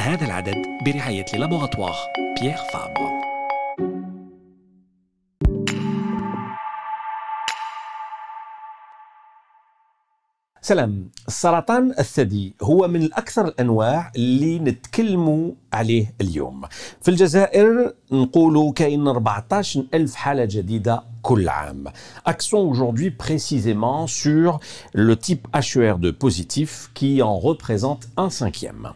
هذا العدد برعاية لابوغاتوار بيير فابر سلام السرطان الثدي هو من الأكثر الأنواع اللي نتكلموا عليه اليوم في الجزائر نقولوا كاين 14 ألف حالة جديدة كل عام. Accent aujourd'hui précisément sur le type HER2 positif qui en représente un cinquième.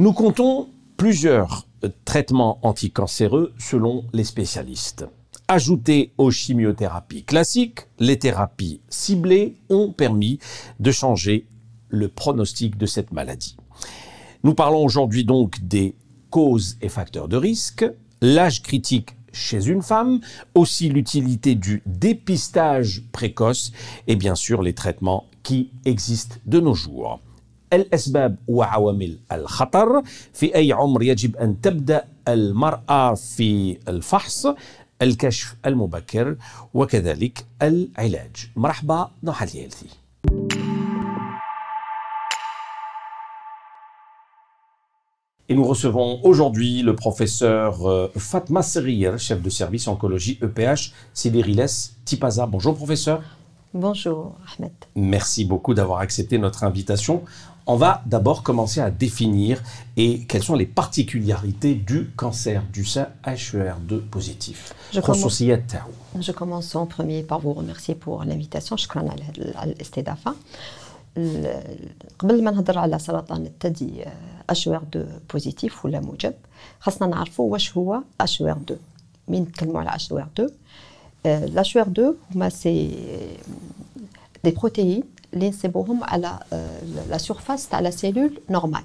Nous comptons plusieurs traitements anticancéreux selon les spécialistes. Ajoutés aux chimiothérapies classiques, les thérapies ciblées ont permis de changer le pronostic de cette maladie. Nous parlons aujourd'hui donc des causes et facteurs de risque, l'âge critique chez une femme, aussi l'utilité du dépistage précoce et bien sûr les traitements qui existent de nos jours. الأسباب وعوامل الخطر في أي عمر يجب أن تبدأ المرأة في الفحص الكشف المبكر وكذلك العلاج مرحبا نوحة هيلثي Et nous recevons aujourd'hui le professeur euh, Fatma Serir, chef de service oncologie EPH Sidiriles Tipaza. Bonjour professeur. Bonjour Ahmed. Merci beaucoup d'avoir accepté notre invitation. On va d'abord commencer à définir et quelles sont les particularités du cancer du sein HER2 positif. Je commence, je commence en premier par vous remercier pour l'invitation. شكرا على الاستضافة. قبل ما نهضر على سرطان الثدي HER2 بوزيتيف ولا موجب خاصنا نعرفوا واش هو HER2 مين نتكلموا على HER2 HER2 هما سي دي بروتيين اللي نصيبوهم على لا سورفاس تاع لا سيلول نورمال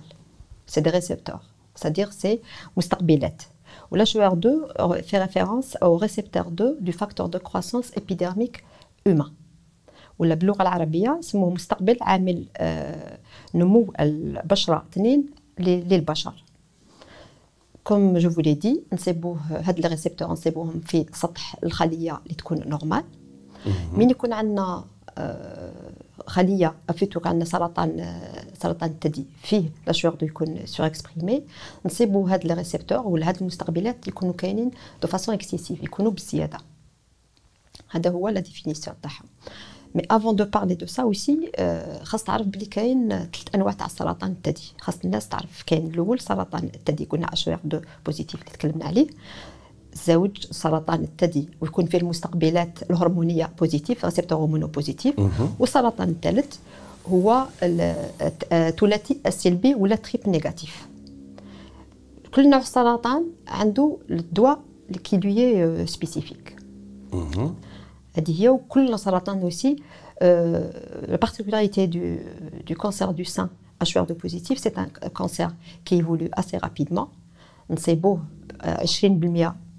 سي دي ريسبتور c'est-à-dire c'est مستقبلات ولا HER2 fait référence au récepteur 2 du facteur de croissance épidermique humain ولا باللغه العربيه سموه مستقبل عامل نمو البشره اثنين للبشر كوم جو فولي دي نصيبوه هاد لي ريسبتور نصيبوهم في سطح الخليه اللي تكون نورمال من يكون عندنا خليه افيتو عندنا سرطان سرطان الثدي فيه لاشور دو يكون سور اكسبريمي نصيبوا هاد لي ريسبتور ولا هاد المستقبلات يكونوا كاينين دو فاسون اكسيسيف يكونوا بزياده هذا هو لا ديفينيسيون تاعهم مي افون دو بارلي دو سا اوسي خاص تعرف بلي كاين ثلاث انواع تاع السرطان الثدي خاص الناس تعرف كاين الأول سرطان الثدي قلنا اش دو بوزيتيف اللي تكلمنا عليه زوج سرطان الثدي ويكون فيه المستقبلات الهرمونيه بوزيتيف ريسبتور هرمونو بوزيتيف والسرطان الثالث هو الثلاثي السلبي ولا تريب نيجاتيف كل نوع سرطان عنده الدواء اللي كي لوي سبيسيفيك هذه هي وكل سرطان اوسي la particularité du, du cancer du sein HER2 positif, c'est un cancer qui évolue assez rapidement. نصيبوه 20%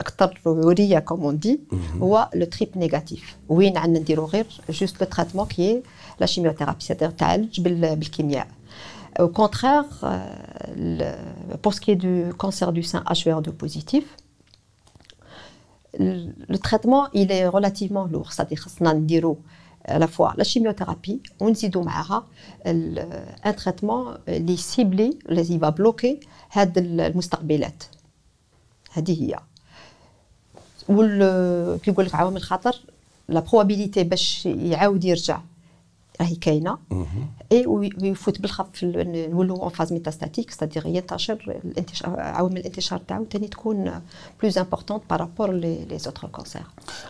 اكثر عوريه كوم دي هو لو تريب نيجاتيف وين عندنا نديرو غير جوست لو تريتمون كي لا شيميوثيرابي سيتير تعالج بالكيمياء Au contraire, euh, pour ce qui est du cancer du sein HER2 positif, le, le traitement il est relativement lourd, c'est-à-dire خصنا نديرو à la fois la chimiothérapie ونزيدو معاها un traitement اللي سيبلي اللي va bloquer هاد المستقبلات هذه هي وال كيقول لك عوامل الخطر لا بروبابيليتي باش يعاود يرجع راهي كاينه اي ويفوت بالخف نولوا اون فاز ميتاستاتيك ستادير ينتشر الانتشار عوامل الانتشار تاعو ثاني تكون بلوز امبورطونت بارابور لي اوتر كونسير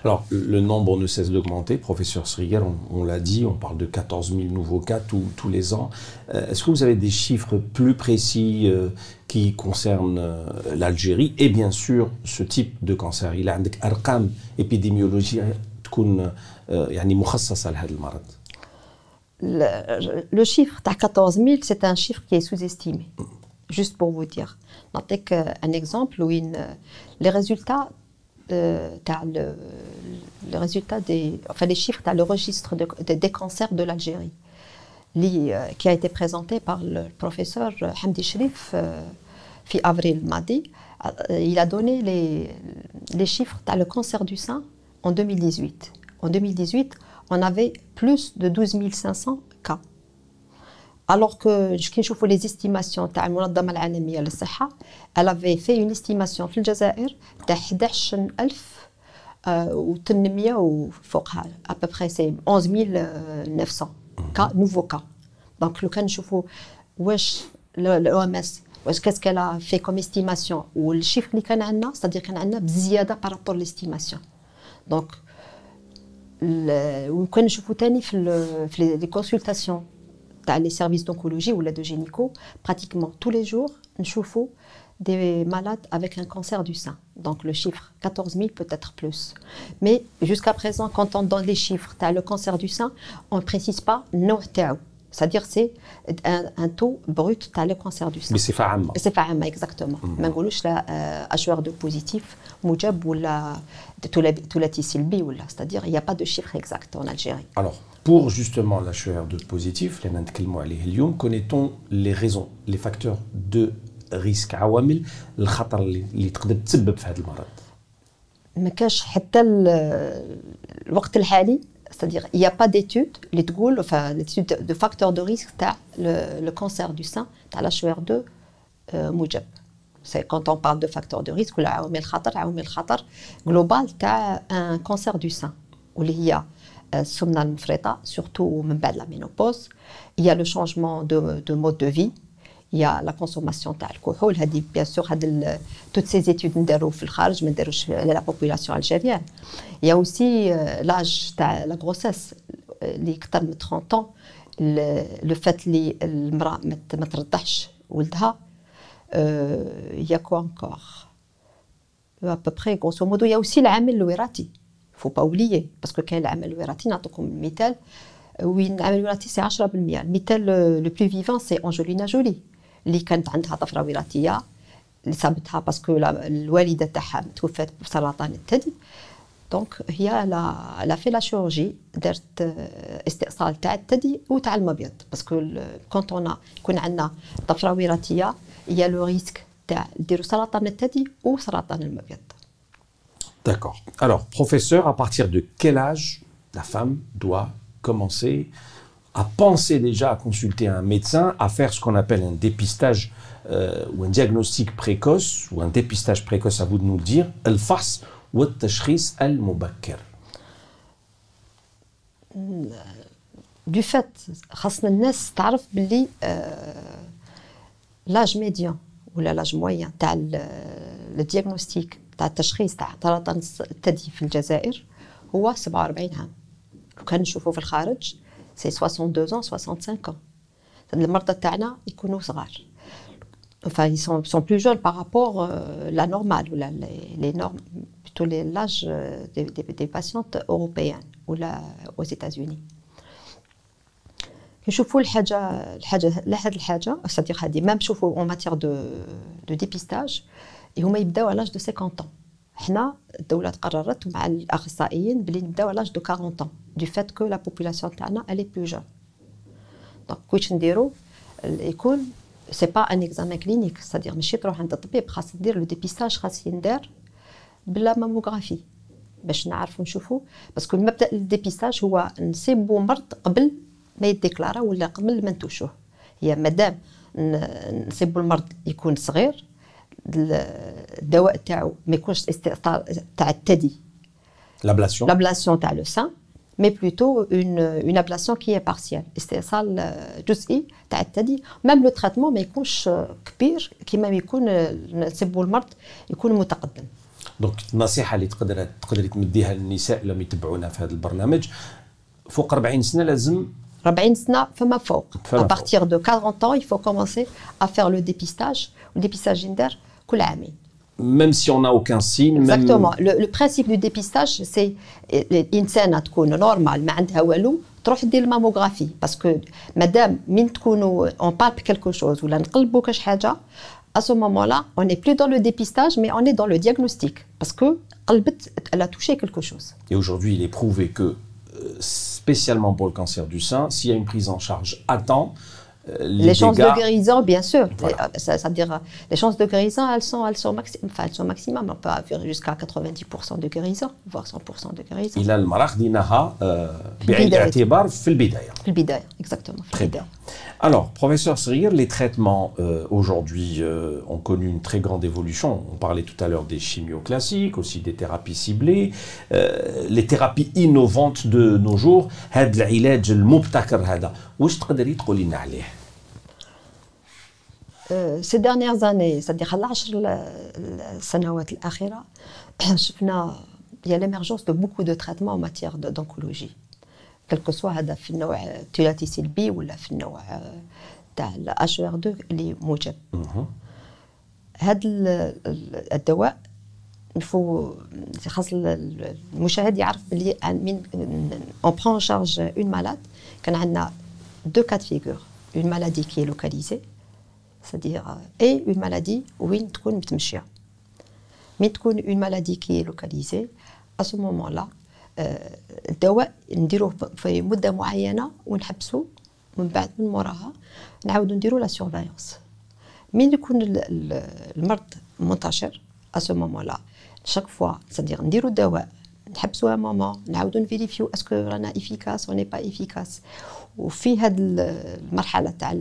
Alors, le nombre ne cesse d'augmenter. Professeur Sriger, on, on l'a dit, on parle de 14 000 nouveaux cas tous, tous les ans. Euh, Est-ce que vous avez des chiffres plus précis euh, qui concerne euh, l'Algérie et bien sûr ce type de cancer. Il y a des arqam épidémiologiques euh, euh, le, le chiffre de 14 000, c'est un chiffre qui est sous-estimé, juste pour vous dire. Un exemple où les résultats le, résultat des, chiffres, as le registre des cancers de l'Algérie. qui a été présenté par le professeur Hamdi Shrif euh, fi avril mardi. Euh, Il a donné les, les chiffres, tu as le cancer du sein en 2018. En 2018, on avait plus de 12 500 cas. Alors que كي نشوفوا les estimations تاع المنظمة العالمية للصحة elle avait fait une estimation في الجزائر تاع 11000 آه، و800 وفوقها à peu près c'est 11900 cas nouveaux cas donc لو كان نشوفوا واش الاو ام اس واش كاس كالا في كوم استيماسيون والشيفر اللي كان عندنا ستادير كان عندنا بزياده بارابور ليستيماسيون دونك ال- وكان نشوفوا تاني في ال- في لي كونسلتاسيون تاع لي سيرفيس دونكولوجي ولا دو جينيكو pratiquement tous les jours نشوفوا des malades avec un cancer du sein. Donc le chiffre, 14 000 peut-être plus. Mais jusqu'à présent, quand on donne les chiffres, tu as le cancer du sein, on ne précise pas no c'est-à-dire c'est un, taux brut tu as le cancer du sein. Mais c'est fa'ama. C'est fa'ama, exactement. Mm -hmm. H2 positif, moujab ou la toulatissilbi ou. C'est-à-dire il n'y a pas de chiffre exact en Algérie. Alors, pour justement l'H2 positif, les antécédents les connaît-on les raisons, les facteurs de risque, عوامل الخطر اللي اللي تقدر تسبب في هذا المرض؟ ما كاش حتى ال- الوقت الحالي c'est-à-dire il n'y a pas d'étude اللي تقول enfin l'étude de facteur de risque تاع le, le cancer du sein تاع l'HER2 euh, موجب c'est quand on parle de facteur de risque ولا عوامل الخطر عوامل الخطر global تاع un cancer du sein واللي هي آه، السمنه المفرطه surtout من بعد la ménopause il y a le changement de, de mode de vie il y a la consommation تاع الكحول هذه بيان سور هاد ال- toutes ces études نديرو في الخارج ما نديروش على لا population algérienne il y a aussi euh, l'âge تاع la grossesse اللي اكثر من 30 ans ال- le fait اللي المراه ما ت- ما ترضعش ولدها euh, il y a quoi encore à peu près grosso modo il y a aussi العامل الوراثي faut pas oublier parce que كاين العامل الوراثي نعطيكم مثال وين العامل الوراثي سي 10% المثال لو بلو فيفون سي انجولينا جولي اللي كانت عندها طفره وراثيه اللي صابتها باسكو الوالده تاعها توفات بسرطان الثدي دونك هي لا لا في لا شيروجي دارت آه، استئصال تاع الثدي وتاع المبيض باسكو كونت اون يكون عندنا طفره وراثيه هي لو ريسك تاع نديرو سرطان الثدي وسرطان المبيض D'accord. Alors, professeur, à partir de quel âge la femme doit commencer à penser déjà à consulter un médecin, à faire ce qu'on appelle un dépistage euh, ou un diagnostic précoce ou un dépistage précoce, à vous de nous le dire, الفحص والتشخيص المبكر. دو فات خاصنا الناس تعرف باللي آه، لاج ميديان ولا لاج موين تاع الدياغنوستيك تاع التشخيص تاع سرطان الثدي في الجزائر هو 47 عام لو كان نشوفوا في الخارج سي 62 ans 65 ans المرضى تاعنا يكونوا صغار enfin ils sont, sont plus jeunes par rapport euh, la normale ou la, les, les normes plutôt les l'âge euh, des, des, des patientes européennes ou la, aux États-Unis نشوفوا الحاجه الحاجه لا هاد الحاجه c'est-à-dire هذه ميم شوفوا اون ماتيغ دو دو ديبيستاج هما يبداو على لاج دو 50 ans حنا الدوله قررت مع الاخصائيين بلي نبداو على لاج دو 40 ans du fait que la population تاعنا elle est plus jeune دونك واش نديرو يكون سي با ان اكزامان كلينيك c'est-à-dire ماشي تروح عند الطبيب خاص دير لو ديبيستاج خاص يندار بلا ماموغرافي باش نعرفوا نشوفوا باسكو المبدا الديبيستاج هو نصيبوا مرض قبل ما يديكلارا ولا قبل ما نتوشوه هي مادام ن- نصيبوا المرض يكون صغير ال- الدواء تاعو ما يكونش استئصال تاع الثدي L'ablation. l'ablation تاع لو سان mais plutôt une, une ablation qui est partielle استئصال آه، جزئي تاع الثدي ميم لو تريتمون ما يكونش آه، كبير كيما يكون آه، نسبوا المرض يكون متقدم دونك النصيحه اللي تقدر تقدري تمديها للنساء اللي يتبعونا في هذا البرنامج فوق 40 سنه لازم 40 سنة فما فوق فما à فوق. partir de 40 ans il faut commencer à faire le dépistage le dépistage يندار كل عامين même si on n'a aucun signe. Exactement. Le, le, principe du dépistage, c'est الانسانه تكون نورمال ما عندها والو تروح دير الماموغرافي باسكو مادام من تكونوا اون بالب كيلكو شوز ولا نقلبوا كاش حاجه à ce moment-là, on n'est plus dans le dépistage, mais on est dans le diagnostic. Parce que elle a touché quelque chose. Et aujourd'hui, il est prouvé que, euh, spécialement pour le cancer du sein, s'il y a une prise en charge à temps, euh, les, chances de guérison, bien sûr. Ça, ça, veut dire, les chances de guérison, elles sont, elles sont, maxi enfin, elles sont maximum. On peut avoir jusqu'à 90% de guérison, voire 100% de guérison. Il a le marach dinaha باعتبار في البداية. في البداية, exactement. Très bien. Alors, professeur Srir, les traitements euh, aujourd'hui euh, ont connu une très grande évolution. On parlait tout à l'heure des chimios classiques, aussi des thérapies ciblées, euh, les thérapies innovantes de nos jours. هذا العلاج المبتكر هذا واش تقدري تقولي لنا عليه؟ Euh, ces dernières années, c'est-à-dire à العشر السنوات الأخيرة شفنا il y a l'émergence de beaucoup de traitements en matière d'oncologie quel que soit هذا في النوع الثلاثي سلبي ولا في النوع تاع الاتش ار 2 اللي موجب هذا الدواء الفو خاص المشاهد يعرف بلي من اون برون شارج اون مالاد كان عندنا دو كات فيغور اون مالادي كي لوكاليزي C'est-à-dire et une maladie وين تكون متمشيه مين تكون une maladie qui est localisée à ce moment-là الدواء نديروه في مده معينه ونحبسه ومن بعد من موراها نعاودو نديرو لا سيرفايونس مين يكون المرض منتشر à ce moment-là chaque fois c'est-à-dire نديرو الدواء نحبسو ان مومون نعاودو نفيريفيو اسكو رانا افيكاس وني با افيكاس وفي هاد المرحله تاع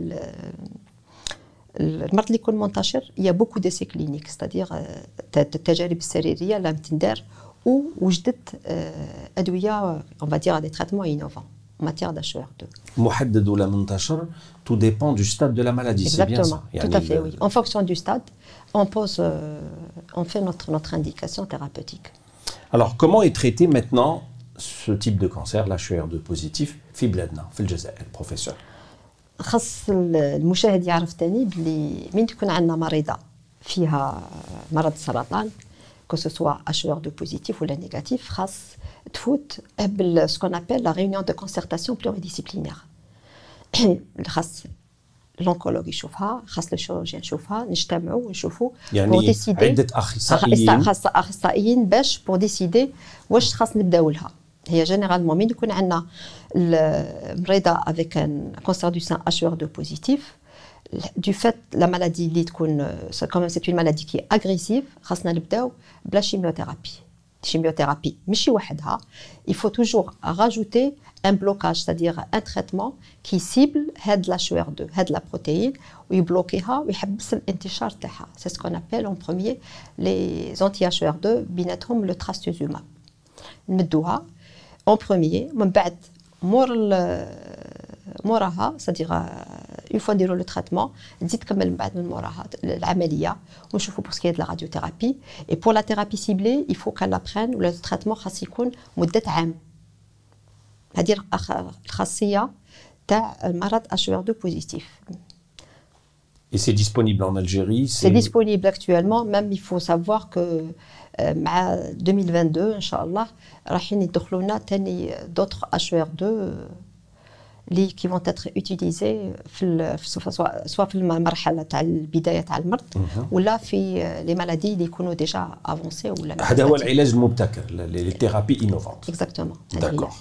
المرض اللي يكون منتشر يا بوكو ديسي كلينيك ستادير التجارب السريريه لم تندار ووجدت ادويه اون فادير دي تريتمون انوفون en matière d'HER2. محدد ولا منتشر tout dépend du stade de la maladie, c'est bien ça. Tout à fait, oui. En fonction du stade, on pose, euh, on fait notre, notre indication thérapeutique. Alors, comment est traité maintenant ce type de cancer, l'HER2 positif, في بلادنا في الجزائر, professeur خاص المشاهد يعرف تاني بلي من تكون عندنا مريضه فيها مرض السرطان كو سوا اشوار دو بوزيتيف ولا نيجاتيف خاص تفوت بال سكون ابل لا ريونيون دو كونسيرتاسيون بلوريديسيبلينير خاص لونكولوج يشوفها خاص الشيروجيان يشوفها نجتمعوا ونشوفوا يعني بور ديسيدي عده اخصائيين خاص اخصائيين باش بور ديسيدي واش خاص نبداو لها هي جينيرالمون من يكون عندنا المريضه افيك ان كونسير دو سان اتش 2 بوزيتيف du fait la maladie اللي تكون quand même c'est une maladie qui est agressive خاصنا نبداو بلا chimiothérapie chimiothérapie ماشي وحدها il faut toujours rajouter un blocage c'est-à-dire un traitement qui cible هاد la HR2 هاد la protéine ويبلوكيها ويحبس الانتشار تاعها c'est ce qu'on appelle en premier les anti-HR2 بيناتهم le trastuzumab نمدوها en premier من بعد مور موراها c'est-à-dire une fois نديرو لو تريتمون تزيد تكمل من بعد من موراها العمليه ونشوفوا بور سكي لا راديوثيرابي اي بور لا ثيرابي سيبلي يفو كان لابرين ولا التريتمون خاص يكون مده عام هذه الخاصيه تاع المرض اتش 2 بوزيتيف Et c'est disponible en Algérie C'est disponible actuellement, même il faut savoir que مع 2022 ان شاء الله رايحين يدخلوا لنا ثاني دوطخ اتش 2 اللي كي فون تاتر اوتيليزي في سواء في المرحله تاع البدايه تاع المرض ولا في لي مالادي اللي يكونوا ديجا افونسي ولا هذا هو العلاج المبتكر لي ثيرابي انوفونت اكزاكتومون D'accord.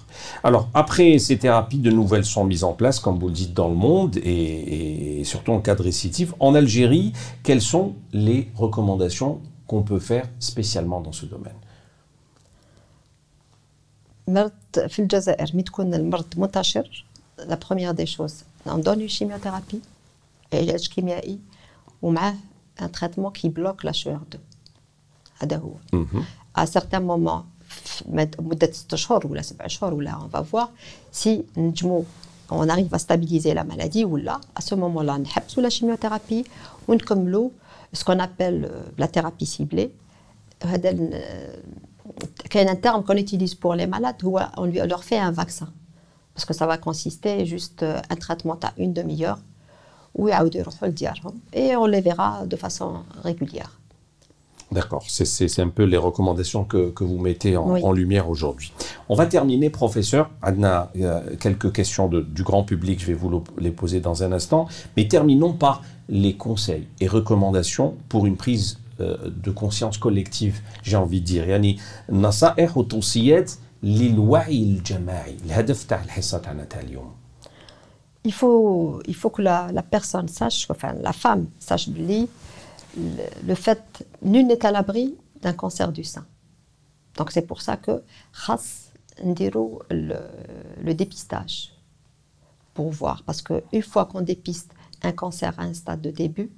Alors, après ces thérapies, de nouvelles sont mises en place, comme vous le dites, dans le monde et, et surtout en cas de récidive. En Algérie, quelles sont les recommandations qu'on peut faire spécialement dans ce domaine مرض في الجزائر مي تكون المرض منتشر لا بروميير دي شوز ندوني شيميوثيرابي علاج كيميائي ومعاه ان تريتمون كي بلوك لا شو 2 هذا هو ا سارتان مومون مده ست شهور ولا سبع شهور ولا اون فا فوار سي نجمو اون اريف ا ستابيليزي لا مالادي ولا ا سو مومون لا نحبسوا لا شيميوثيرابي ونكملوا ce qu'on appelle euh, la thérapie ciblée. C'est euh, un terme qu'on utilise pour les malades où on leur fait un vaccin. Parce que ça va consister juste euh, un traitement à une demi-heure où hein. et on les verra de façon régulière. D'accord, c'est un peu les recommandations que, vous mettez en lumière aujourd'hui. On va terminer, professeur. Adna, il y a quelques questions de, du grand public, je vais vous les poser dans un instant. Mais terminons par les conseils et recommandations pour une prise euh, de conscience collective, j'ai envie de dire. يعني النصائح والتوصيات للوعي الجماعي الهدف تاع الحصة تاعنا تاع اليوم il faut, il faut que la, la personne sache, enfin la femme sache le, le fait, nul n'est à l'abri d'un cancer du sein. Donc c'est pour ça que khas ndiro le, le dépistage pour voir parce que une fois qu'on dépiste un cancer à un stade de début,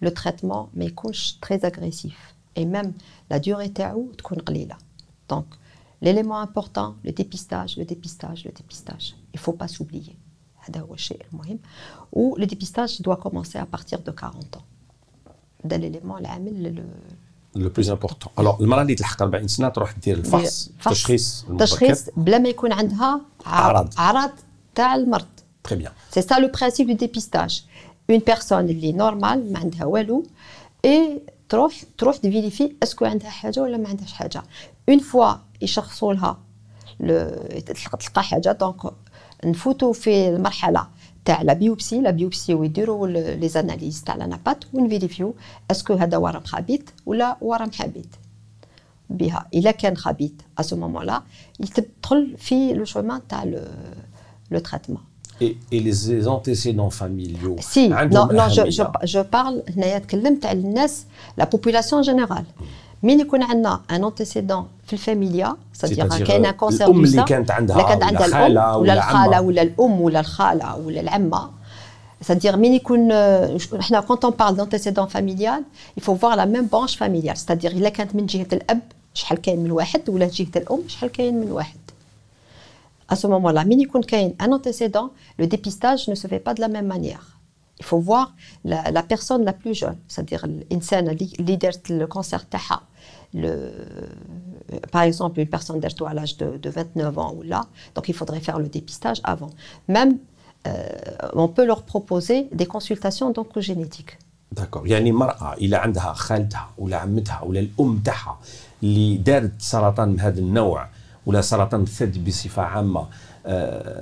le traitement mais couche très agressif et même la durée تاعو تكون قليله. Donc l'élément important, le dépistage, le dépistage, le dépistage. Il faut pas s'oublier. Ou le dépistage doit commencer à partir de 40 ans. C'est l'élément le Le plus important. Alors المرأة اللي تلحق 40 سنة تروح دير الفحص التشخيص تشخيص بلا ما يكون عندها أعراض أعراض تاع المرض. Très bien. C'est ça le principe du dépistage. Une personne اللي نورمال ما عندها والو et تروح تروح تفيريفي اسكو عندها حاجة ولا ما عندهاش حاجة اون فوا يشخصوا لها تلقى حاجة دونك نفوتوا في المرحله تاع لا بيوبسي لا بيوبسي ويديروا لي زاناليز تاع لانابات ونفيريفيو اسكو هذا ورم خبيث ولا ورم حبيث بها الا كان خبيث ا سو مومون لا يدخل في لو شومان تاع لو تريتمون Et, et, les antécédents familiaux Si, non, non je, je, je parle, la population générale. من يكون عندنا ان انتيسيدون في الفاميليا سادير كاين كونسير الام اللي كانت عندها كانت عندها الام ولا الخاله ولا الام ولا الخاله ولا العمه C'est-à-dire, احنا quand on parle d'antécédent familial, il faut voir la même branche familiale. C'est-à-dire, إلا كانت من جهة الأب شحال كاين من واحد ولا جهة الأم شحال كاين من واحد. À ce moment-là, من يكون كاين un antécédent, le dépistage ne se fait pas de la même manière. Il faut voir la, la personne la plus jeune, c'est-à-dire l'insane اللي دارت le cancer تاعها le, par exemple, une personne d'âge à l'âge de, de, 29 ans ou là, donc il faudrait faire le dépistage avant. Même, euh, on peut leur proposer des consultations d'oncogénétique. D'accord. يعني مرأة إلى عندها خالتها ولا عمتها ولا الأم تاعها اللي دارت سرطان من هذا النوع ولا سرطان الثدي بصفة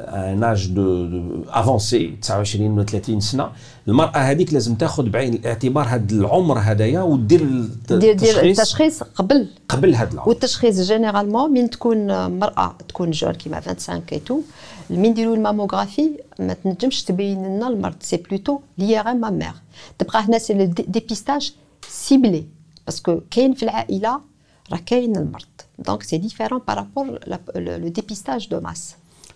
عامة ان اج دو افونسي 29 ولا 30 سنه المراه هذيك لازم تاخذ بعين الاعتبار هذا العمر هذايا ودير التشخيص التشخيص قبل قبل هذا العمر والتشخيص جينيرالمون من تكون مراه تكون جون كيما 25 كيتو من نديروا الماموغرافي ما تنجمش تبين لنا المرض سي بلوتو لي ار ام مامير تبقى هنا سي ديبيستاج سيبلي باسكو كاين في العائله راه كاين المرض دونك سي ديفيرون بارابور لو ديبيستاج دو ماس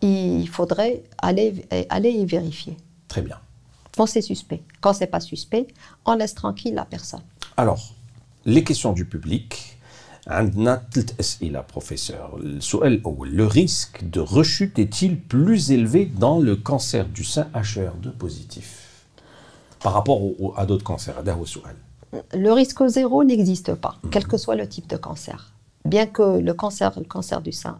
il faudrait aller, aller y vérifier. Très bien. Quand c'est suspect. Quand c'est pas suspect, on laisse tranquille la personne. Alors, les questions du public. عندنا ثلاث أسئلة professeur. Le risque de rechute est-il plus élevé dans le cancer du sein HER2 positif par rapport au, à d'autres cancers Le risque zéro n'existe pas, quel que soit le type de cancer bien que le cancer, le cancer du sein,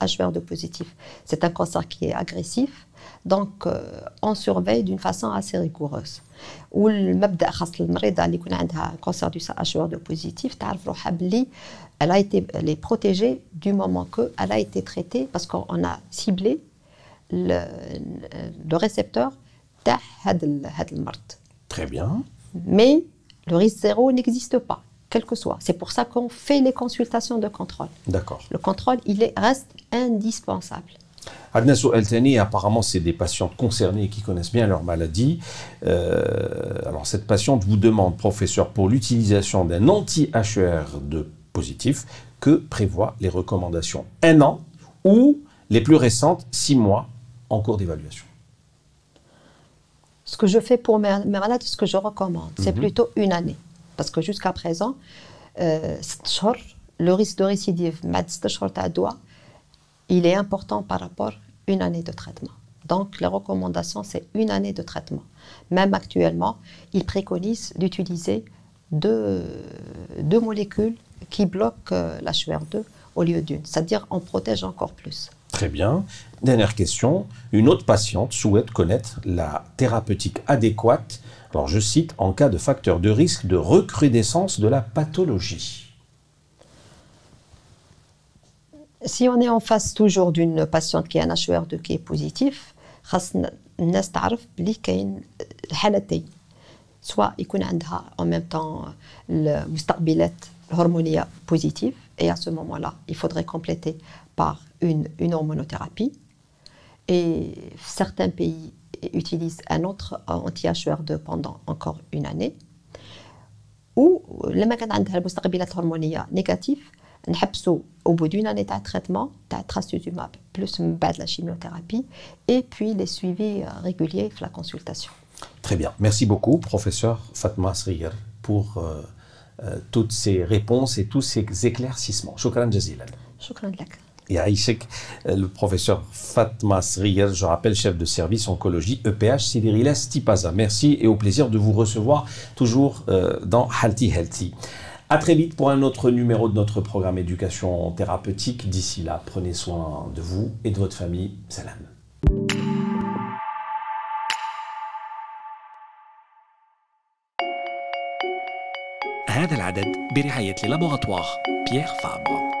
HER2 positif, c'est un cancer qui est agressif, donc euh, on surveille d'une façon assez rigoureuse. Ou le مبدا خاص المريضه اللي يكون عندها cancer du sein HER2 positif تعرف روحها بلي elle a été elle est protégée du moment que elle a été traitée parce qu'on a ciblé le, le récepteur تاع هذا هذا المرض. Très bien. Mais le risque zéro n'existe pas quel que soit. C'est pour ça qu'on fait les consultations de contrôle. D'accord. Le contrôle, il est, reste indispensable. Adna Eltani, apparemment, c'est des patientes concernées qui connaissent bien leur maladie. Euh, alors, cette patiente vous demande, professeur, pour l'utilisation d'un anti-HER2 positif, que prévoient les recommandations? Un an ou les plus récentes, six mois en cours d'évaluation? Ce que je fais pour mes, malades, ce que je recommande, c'est mhm. plutôt une année. Parce que jusqu'à présent, euh, le risque de récidive, il est important par rapport à une année de traitement. Donc, les recommandations, c'est une année de traitement. Même actuellement, ils préconisent d'utiliser deux, deux, molécules qui bloquent euh, la 2 au lieu d'une. C'est-à-dire, on protège encore plus. Très bien. Dernière question. Une autre patiente souhaite connaître la thérapeutique adéquate, alors je cite, en cas de facteur de risque de recrudescence de la pathologie. Si on est en face toujours d'une patiente qui a un HER2 qui est positif, خاص الناس تعرف بلي كاين حالتين سواء يكون عندها en même temps المستقبلات الهرمونيه positive et à ce moment-là il faudrait compléter par une, une hormonothérapie et certains pays utilisent un autre anti-HER2 pendant encore une année ou لما كان عندها المستقبلات الهرمونيه نيجاتيف نحبسوا au bout d'une année de traitement تاع trastuzumab plus بعد la chimiothérapie et puis les suivis euh, réguliers la consultation. Très bien. Merci beaucoup professeur Fatma Sriyer pour euh, euh, toutes ces réponses et tous ces éclaircissements. شكرا جزيلا. شكرا لك. Aïchek, le professeur Fatma Sriyer, je rappelle, chef de service oncologie EPH Sidiriles Tipaza. Merci et au plaisir de vous recevoir toujours dans Healthy Healthy. À très vite pour un autre numéro de notre programme éducation thérapeutique. D'ici là, prenez soin de vous et de votre famille. Salam. هذا العدد برعاية لابوغاتوار بيير فابر